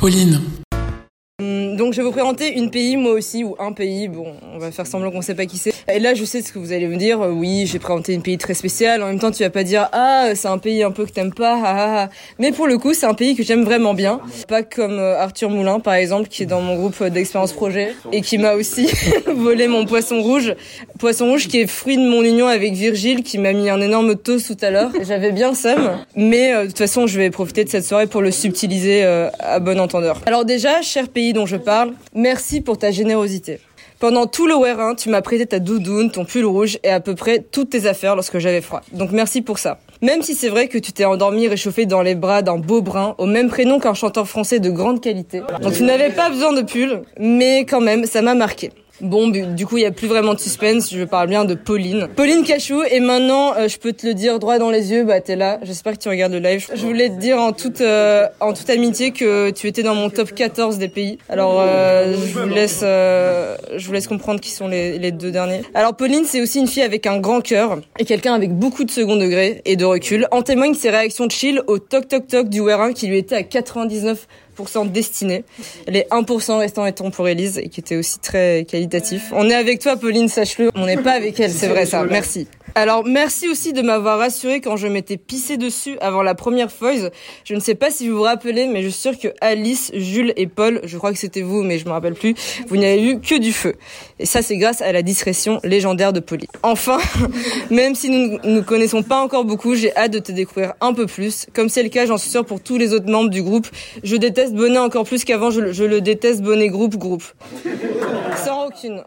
Pauline. Donc je vais vous présenter une pays, moi aussi, ou un pays. Bon, on va faire semblant qu'on sait pas qui c'est. Et là, je sais ce que vous allez me dire. Euh, oui, j'ai présenté une pays très spécial. En même temps, tu vas pas dire ah c'est un pays un peu que t'aimes pas. Ah, ah, ah. Mais pour le coup, c'est un pays que j'aime vraiment bien. Pas comme euh, Arthur Moulin, par exemple, qui est dans mon groupe d'expérience projet et qui m'a aussi volé mon poisson rouge. Poisson rouge qui est fruit de mon union avec Virgile, qui m'a mis un énorme toast tout à l'heure. J'avais bien somme, mais euh, de toute façon, je vais profiter de cette soirée pour le subtiliser à bon entendeur. Alors déjà, cher pays dont je parle, merci pour ta générosité. Pendant tout le wear tu m'as prêté ta doudoune, ton pull rouge et à peu près toutes tes affaires lorsque j'avais froid. Donc merci pour ça. Même si c'est vrai que tu t'es endormi réchauffé dans les bras d'un beau brun, au même prénom qu'un chanteur français de grande qualité. Donc tu n'avais pas besoin de pull, mais quand même, ça m'a marqué. Bon, du coup, il y a plus vraiment de suspense. Je parle bien de Pauline. Pauline Cachou. Et maintenant, euh, je peux te le dire droit dans les yeux. Bah, t'es là. J'espère que tu regardes le live. Je voulais te dire en toute, euh, en toute amitié que tu étais dans mon top 14 des pays. Alors, euh, je vous laisse, je vous laisse comprendre qui sont les, deux derniers. Alors, Pauline, c'est aussi une fille avec un grand cœur et quelqu'un avec beaucoup de second degré et de recul. En témoignent ses réactions de chill au toc toc toc du Werin qui lui était à 99 destinés. Les 1% restants étant pour Elise et qui était aussi très On est avec toi, Pauline, sache-le. On n'est pas avec elle, c'est vrai ça. Merci. Alors merci aussi de m'avoir rassuré quand je m'étais pissé dessus avant la première Foise. Je ne sais pas si vous vous rappelez, mais je suis sûre que Alice, Jules et Paul, je crois que c'était vous, mais je me rappelle plus, vous n'avez eu que du feu. Et ça c'est grâce à la discrétion légendaire de Polly. Enfin, même si nous ne connaissons pas encore beaucoup, j'ai hâte de te découvrir un peu plus. Comme c'est le cas, j'en suis sûre pour tous les autres membres du groupe. Je déteste Bonnet encore plus qu'avant, je le déteste Bonnet groupe groupe. Sans aucune.